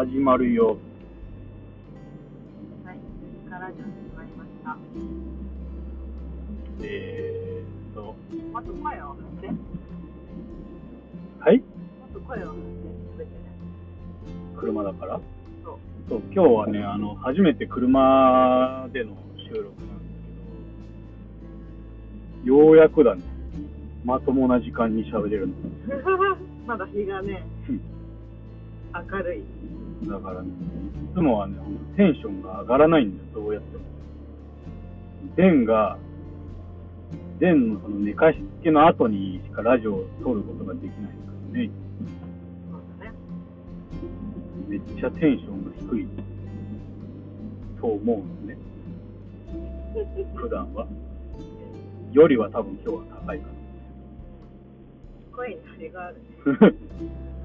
始まるよ。はい、始まりました。えーっと、もっと声をて、もはい？っと声をて、すべてね。車だから？そう。そう、今日はね、あの、初めて車での収録なんですけど、ようやくだね、まともな時間に喋れるの。まだ日がね、明るい。だからね、いつもはね、テンションが上がらないんだよ、どうやっても。デンが、デンのその寝かしつけの後にしかラジオを撮ることができないからね。めっちゃテンションが低いと思うんですね、普段は。よりは多分今日は高いか声に張りがあるね。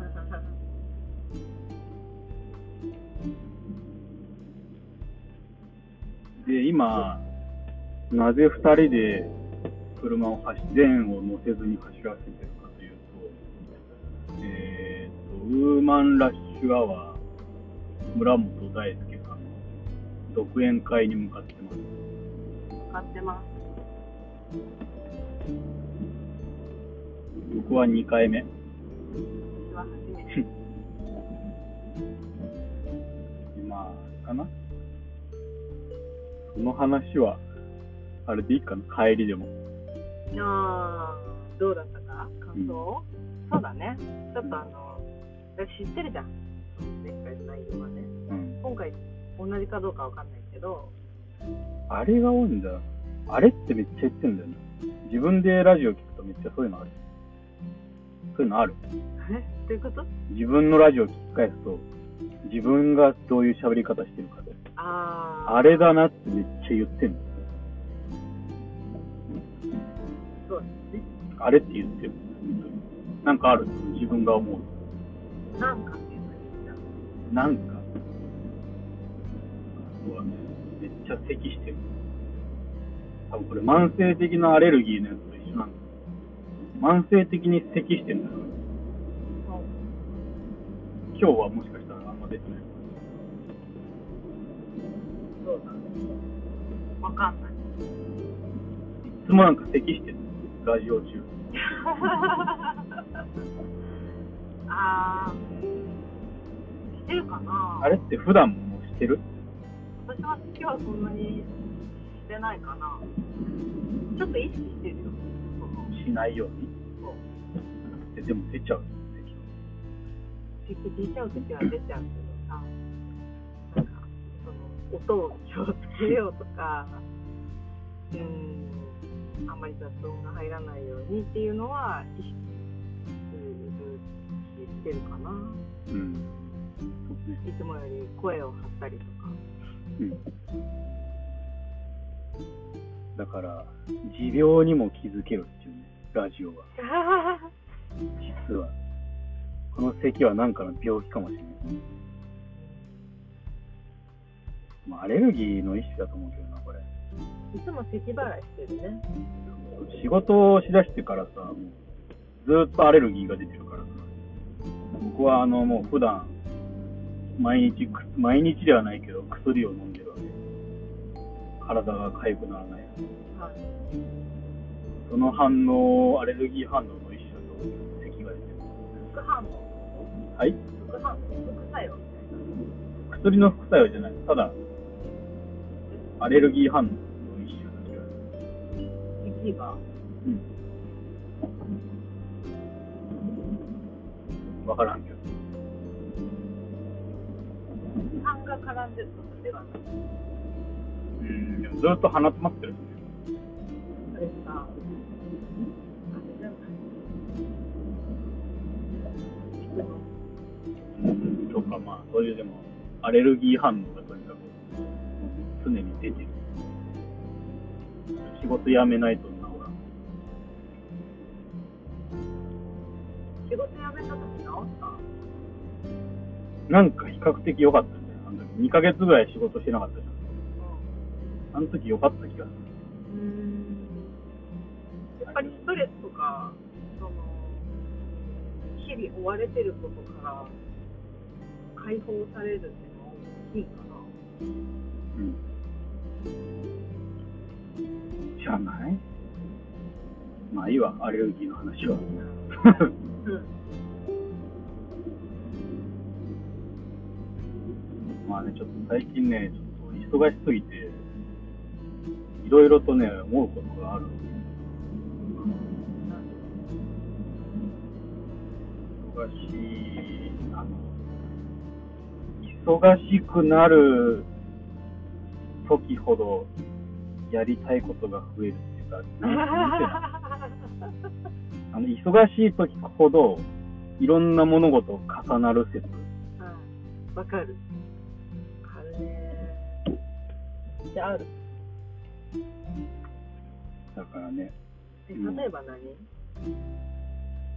で、今、なぜ二人で車を走デンを乗せずに走らせてるかというと、えーと、ウーマンラッシュアワー、村本大輔さんの独演会に向かってます。使ってます。僕は2回目。私は初めて。まあ、かな。その話は、あれでいいかな、帰りでも。あー、どうだったか？感想、そうだね。ちょっとあの、私知ってるじゃん。前回の内容はね。うん。今回、同じかどうかわかんないけど、あれが多いんだ。あれってめっちゃ言ってんだよね。自分でラジオ聞くとめっちゃそういうのある。そういうのある？え？どういうこと？自分のラジオ聞き返すと、自分がどういう喋り方してるかで。あー。あれだなってめっちゃ言ってんの。そうですね。あれって言ってる。なんかある。自分が思う。なんか。なんか、そうはね、めっちゃ咳してる。多分これ慢性的なアレルギーのやつと一緒なんだよ。慢性的に咳してるんだよ。今日はもしかしたらあんま出てない。そうだね。わかんない。いつもなんか咳してる。ラジオ中。あー、してるかなあれって普段もしてる？私は今日はそんなにしてないかな。ちょっと意識してるよ。しないように？そうででも出ちゃう。結局出ちゃうときは出ちゃう音を気をつけようとか、うーん、あんまり雑音が入らないようにっていうのは意識するし、してるかな。うん。いつもより声を張ったりとか。うん。だから、持病にも気づけるっていうね、ラジオは。実は。この咳は何かの病気かもしれない。まあ、アレルギーの一種だと思うけどな、これ。いつも咳払いしてるね。仕事をしだしてからさ、もうずーっとアレルギーが出てるからさ。僕はあの、もう普段、毎日く、毎日ではないけど、薬を飲んでるわけ。体が痒くならない。はい。その反応、アレルギー反応の一種だと咳が出てる。副反応？はい？副反応？副作用？薬の副作用じゃない。ただ、アレルギー反応の一種だけど。咳が。うん。わからんけど。痰が絡んでるとかではなくうん、でもずっと鼻詰まってる。それとか、まあ、そういうでも、アレルギー反応が常に出てる。仕事辞めないと治らん。仕事辞めた時治った？なんか比較的良かったんだよ。あの時2ヶ月ぐらい仕事してなかったじゃん。あの時良かった気がする。うん。やっぱりストレスとか、その、日々追われてることから、解放されるっていうのは大きいかな。うん。じゃない？まあいいわ、アレルギーの話は。うん。まあね、ちょっと最近ね、ちょっと忙しすぎて、いろいろとね、思うことがある。忙しい、あの、忙しくなる時ほど、やりたいことが増えるっていうか、あの、忙しい時ほど、いろんな物事重なる説。うん。わかる。わかるね。じゃあ、ある。だからね、え、うん例えば何、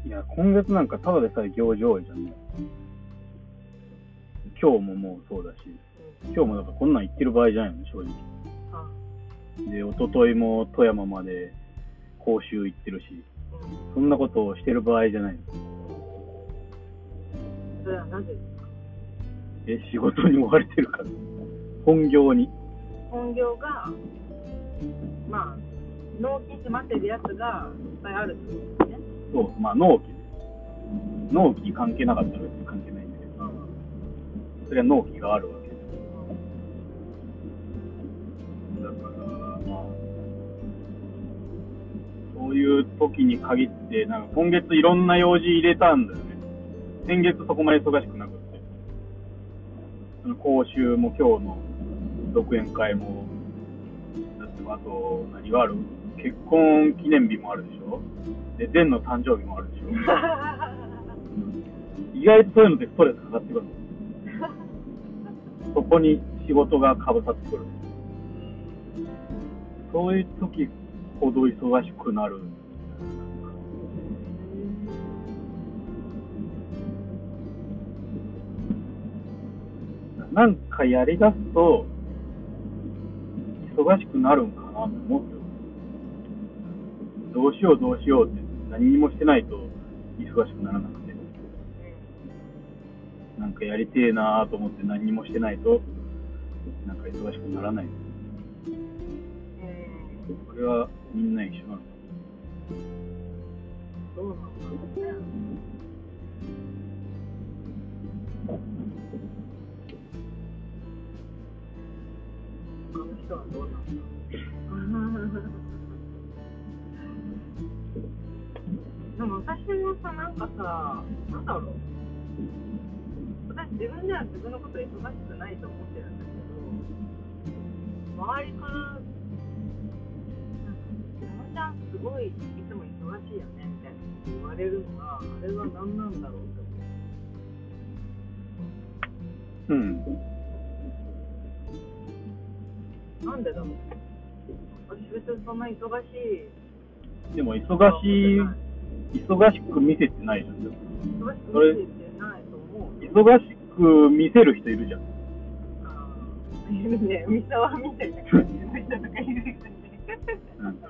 いや、今月なんかただでさえ行事多いじゃんね。今日ももうそうだし、うん、今日もだからこんなん言ってる場合じゃないの、正直。あ、で、一昨日も富山まで講習行ってるし、うん。そんなことをしてる場合じゃないの。それはなぜですか？え、仕事に追われてるから。本業に。本業が、まあ、納期閉まってるやつがいっぱいあるってことですね。そう、まあ納期ね。納期関係なかったら別に関係ないんだけど、うん。それは納期があるわ時に限って、なんか今月いろんな用事入れたんだよね。先月そこまで忙しくなくって。その講習も今日の独演会も、だってあと何がある？結婚記念日もあるでしょで、前の誕生日もあるでしょ 意外とそういうのでストレスかかってくるの。そこに仕事がかぶさってくる。そういう時ほど忙しくなる。なんかやりだすと、忙しくなるんかなと思うよ。どうしようどうしようって何にもしてないと忙しくならなくて。なんかやりてえなと思って何にもしてないと、なんか忙しくならない。これはみんな一緒なの。どうなんだろうね。人はどうなん。でも私もさ、なんかさ、なんだろう。私自分では自分のこと忙しくないと思ってるんだけど、周りから、なんか、山ちゃんすごいいつも忙しいよねみたいな言われるのが、あれは何なんだろうって思ううん。なんでだろう私別にそんな忙しい。でも忙しい、忙しく見せてないじゃん。忙しく見せてないと思うよ。忙しく見せる人いるじゃん。いるね、三沢みたいな感じの人とかいるよね。なんか、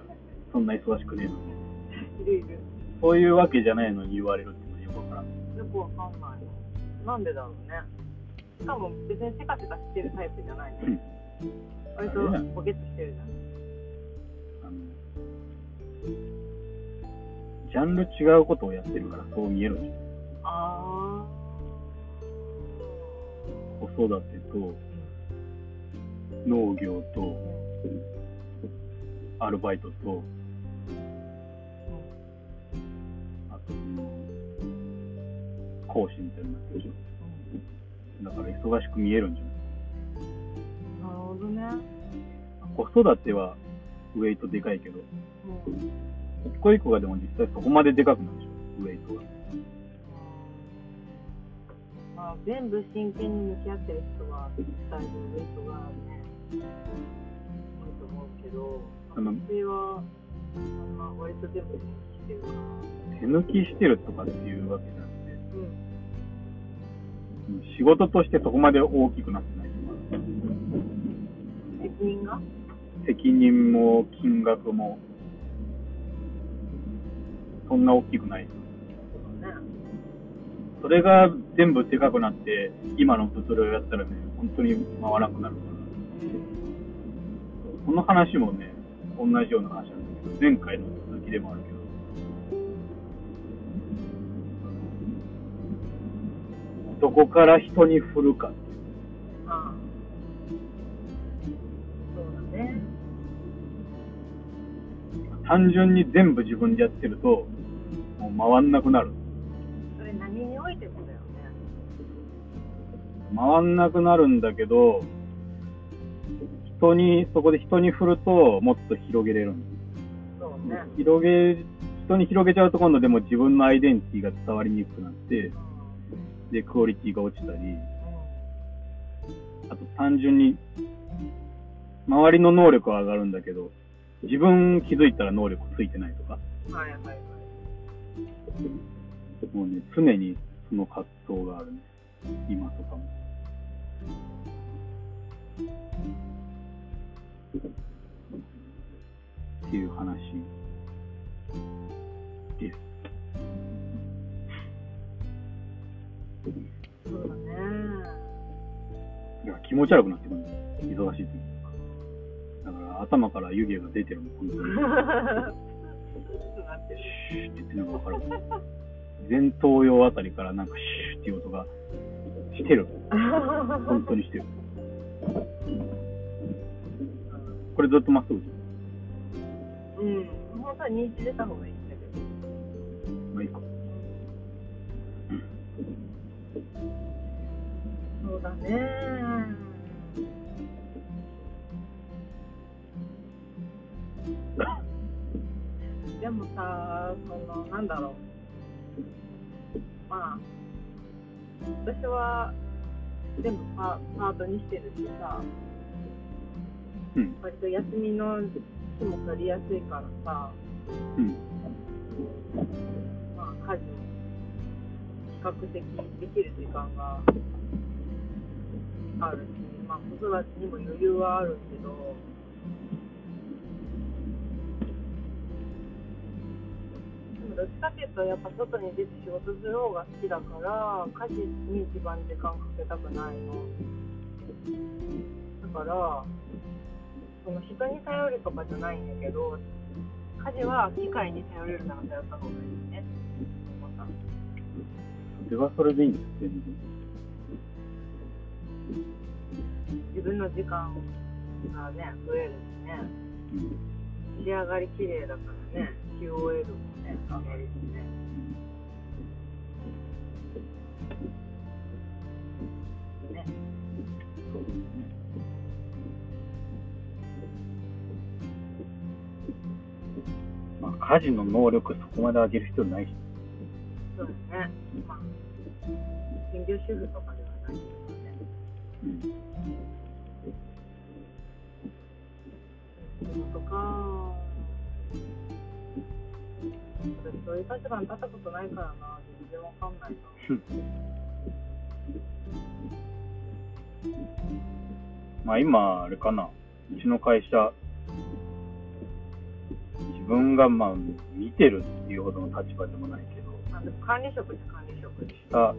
そんな忙しくねえのに。いるいる。そういうわけじゃないのに言われるっていうのはよくわからん。よくわかんないの。なんでだろうね。しかも別にせかせかしてるタイプじゃないね。割とボケっとしてるじゃん。ジャンル違うことをやってるからそう見えるじゃん。あ子育てと、農業と、アルバイトと、あと、講師みたいになってるでしょ。だから忙しく見えるんじゃない？子育てはウェイトでかいけど、うん一個一個がでも実際そこまででかくなるでしょ、ウェイトが。まあ、全部真剣に向き合ってる人は伝えるウェイトがね、多いと思うけど、あの私は、そんな割と全部してるから。手抜きしてるとかっていうわけじゃなくて、うん。仕事としてそこまで大きくなってない責任が？責任も金額も、そんな大きくない。それが全部でかくなって、今の物流をやったらね、本当に回らなくなるから。この話もね、同じような話なんだけど、前回の続きでもあるけど、どこから人に振るか単純に全部自分でやってると、もう回んなくなる。それ何においてもだよね。回んなくなるんだけど、人に、そこで人に振ると、もっと広げれるんですそうね。広げ、人に広げちゃうと今度でも自分のアイデンティティが伝わりにくくなって、で、クオリティが落ちたり、あと単純に、周りの能力は上がるんだけど、自分気づいたら能力ついてないとか、うん。はいはいはい。もうね、常にその葛藤があるね。今とかも。っていう話です。そうだね。いや気持ち悪くなってくるんだよ。忙しい時だ頭から湯気が出てるもん、本当に。シューって言ってるのが分かる。前頭葉あたりからなんかシューっていう音がしてる。本当にしてる。これずっとまっすぐ。うん。本当は認知出た方がいいんだけど。まあいいか。そうだね。でもさ、その、なんだろう。まあ、私は全部パパートにしてるしさ、うん。割と休みの日も取りやすいからさ、うん。まあ、家事も比較的できる時間があるし、まあ、子育てにも余裕はあるけど、どっちかっていうと、やっぱ外に出て仕事する方が好きだから、家事に一番時間かけたくないの。だから、その人に頼るとかじゃないんだけど、家事は機械に頼れるなら頼った方がいいね。それはそれでいいんです、全然。自分の時間がね、増えるしね、うん。仕上がり綺麗だからね、QOL もね、上がるしね。ね、そうですね。まあ、家事の能力そこまで上げる必要ないし。そうだね。まあ、専業主婦とかでいう立場に立ったことないからな、全然わかんないな。まあ今、あれかな。うちの会社、自分がまあ見てるっていうほどの立場でもないけど、あでも管理職です、管理職です。下、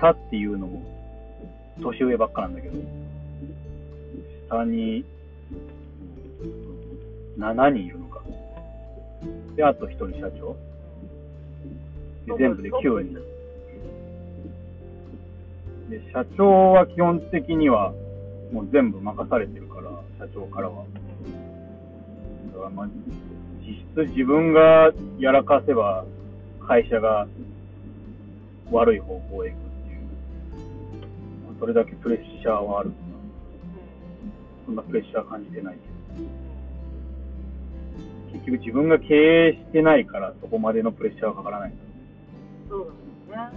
下っていうのも年上ばっかなんだけど、下に7人いるのか。で、あと1人社長。で、全部で9人。で、社長は基本的にはもう全部任されてるから、社長からは。だからまあ、実質自分がやらかせば会社が悪い方向へ行くっていう。まあそれだけプレッシャーはある。そんなプレッシャー感じてないけど。結局自分が経営してないからそこまでのプレッシャーはかからない。そうだね。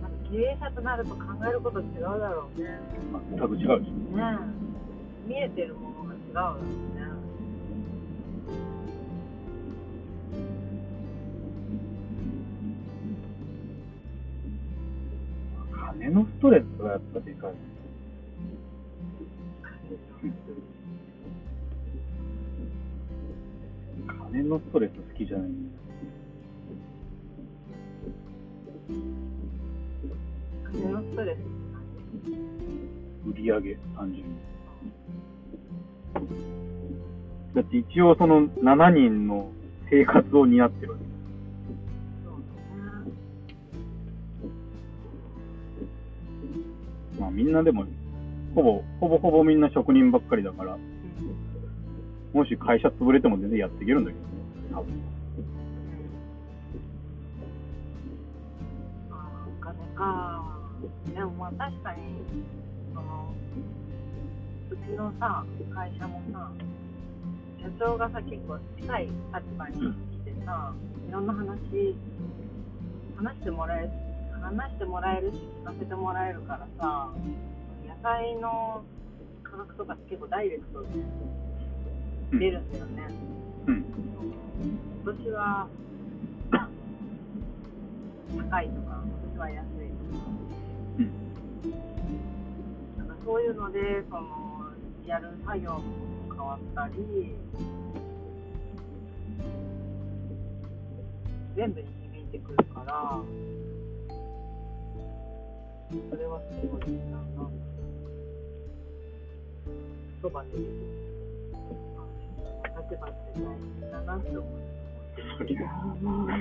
なんか経営者となると考えること違うだろうね。全く違うし。ねえ見えてるものが違うだろうね。金のストレスがやっぱでかい。金のストレス好きじゃないんだ金のストレス売り上げ、単純に。だって一応その7人の生活を担ってるわけ。何そうだね。まあみんなでも、ほぼ、ほぼほぼみんな職人ばっかりだから、もし会社潰れても全然やっていけるんだけどね、多分。あお金か。でもまあ確かに、その、うちのさ、会社もさ、社長がさ、結構近い立場に来てさ、いろんな話、話してもらえる、話してもらえるし、聞かせてもらえるからさ、野菜の価格とかって結構ダイレクトでうん出るんだよね。うん。今年は高いとか、今年は安いとか。うん。なんかそういうので、そのやる作業も変わったり、全部に響いてくるから、それはすごいなんか、そばで出てくる。あ立場って大変だなって思って。そりゃあまあ、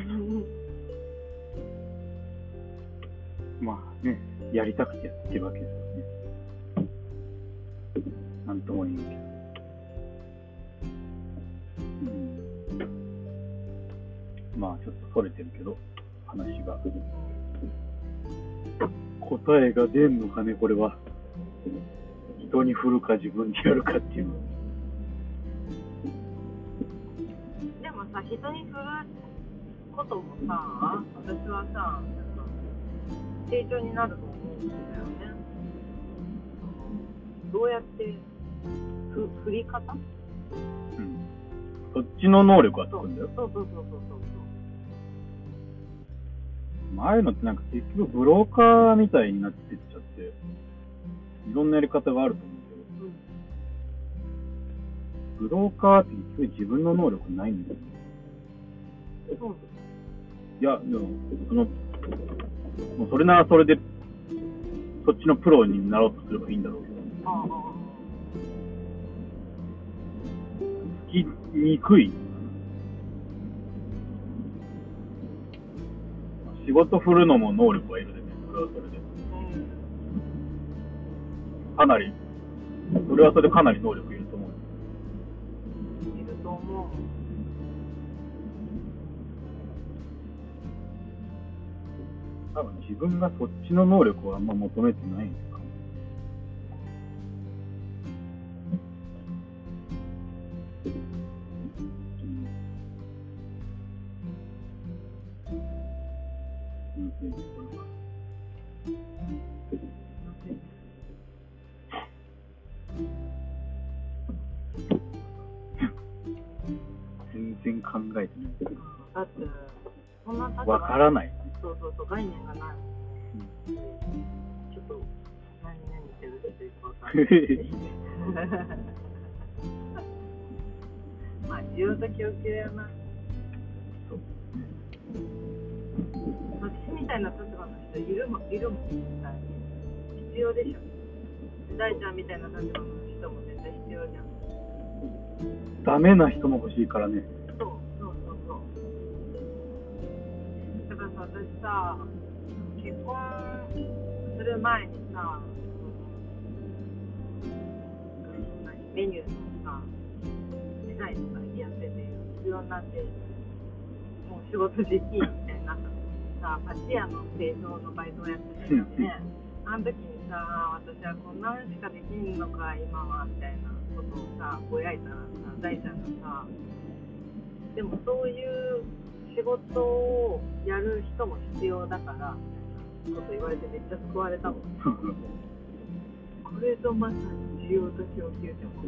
まあね、やりたくてやってるわけですよね。なんとも言うけど。うん。まあちょっとそれてるけど、話が。答えが出んのかね、これは。人に振るか自分でやるかっていうの。でもさ、人に振ることもさ、私はさ、成長になると思うんだよね。どうやってふ振り方？うん。そっちの能力はつくんだよ。そうそうそうそうそうああいうのってなんか結局ブローカーみたいになってっちゃって、いろんなやり方があると思うそう。うんけど、ブローカーって結局自分の能力ないんだよ。そういや、でも、その、もうそれならそれで、そっちのプロになろうとすればいいんだろうけど、ああつきにくい。仕事振るのも能力はいるでね、それはそれで。かなり、それはそれでかなり能力いると思う。いると思う。多分自分がそっちの能力をあんま求めてないん。むずいねこれは全然考えてない。だって、そんな立場わからない。概念がないもん。ちょっと、何々ってるっていうかわかん。ない。まあ、需要と供給やな。そう私みたいな立場の人いるも、いるもん、絶対。必要でしょ。大ちゃん。みたいな立場の人も絶対必要じゃん。ダメな人も欲しいからね。私さ、結婚する前にさ、メニューのさ、デザインとかやってて、必要になって、もう仕事できんみたいになった時にさ、パチ屋の製造のバイトをやってたよね。あの時にさ、私はこんなのしかできんのか、今は、みたいなことをさ、ぼやいたらさ、大ちゃんがさ、でもそういう仕事をやる人も必要だから、みたいなこと言われてめっちゃ救われたもん。これぞまさに需要と供給って思う。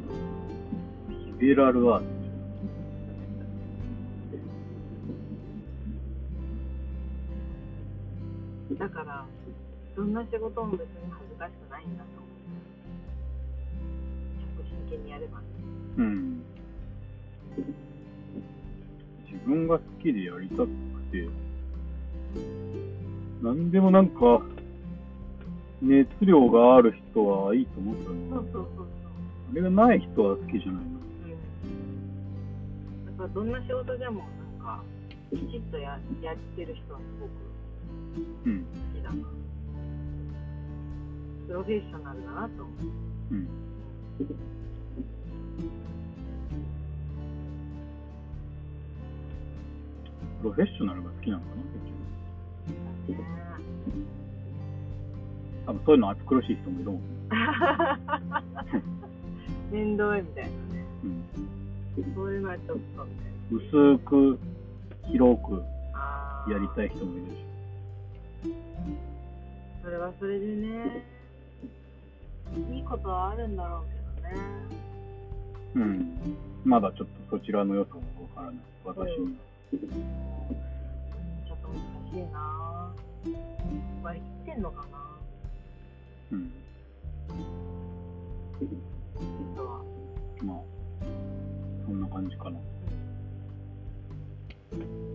リベラルアーツ。だから、どんな仕事も別に恥ずかしくないんだと思う。ちゃんと真剣にやればね。うん。自分が好きでやりたくて、なんでもなんか、熱量がある人はいいと思ったのそうそうそうそう。あれがない人は好きじゃないのうん。だからどんな仕事でもなんか、きちっとややってる人はすごくうん。好きだな。プロフェッショナルだなと思う。うん。プロフェッショナルが好きなのかな結局。ね多分そういうの暑苦しい人もいるもんね。面倒いみたいなね。うん。そういうのはちょっとみたいな。薄く、広くやりたい人もいるし。それはそれでね、いいことはあるんだろうけどね。うん。まだちょっとそちらの良さがわからない。私には。ちょっと難しいな割り切ってんのかなうん。人は。まあ、そんな感じかな。はいじゃあ、みん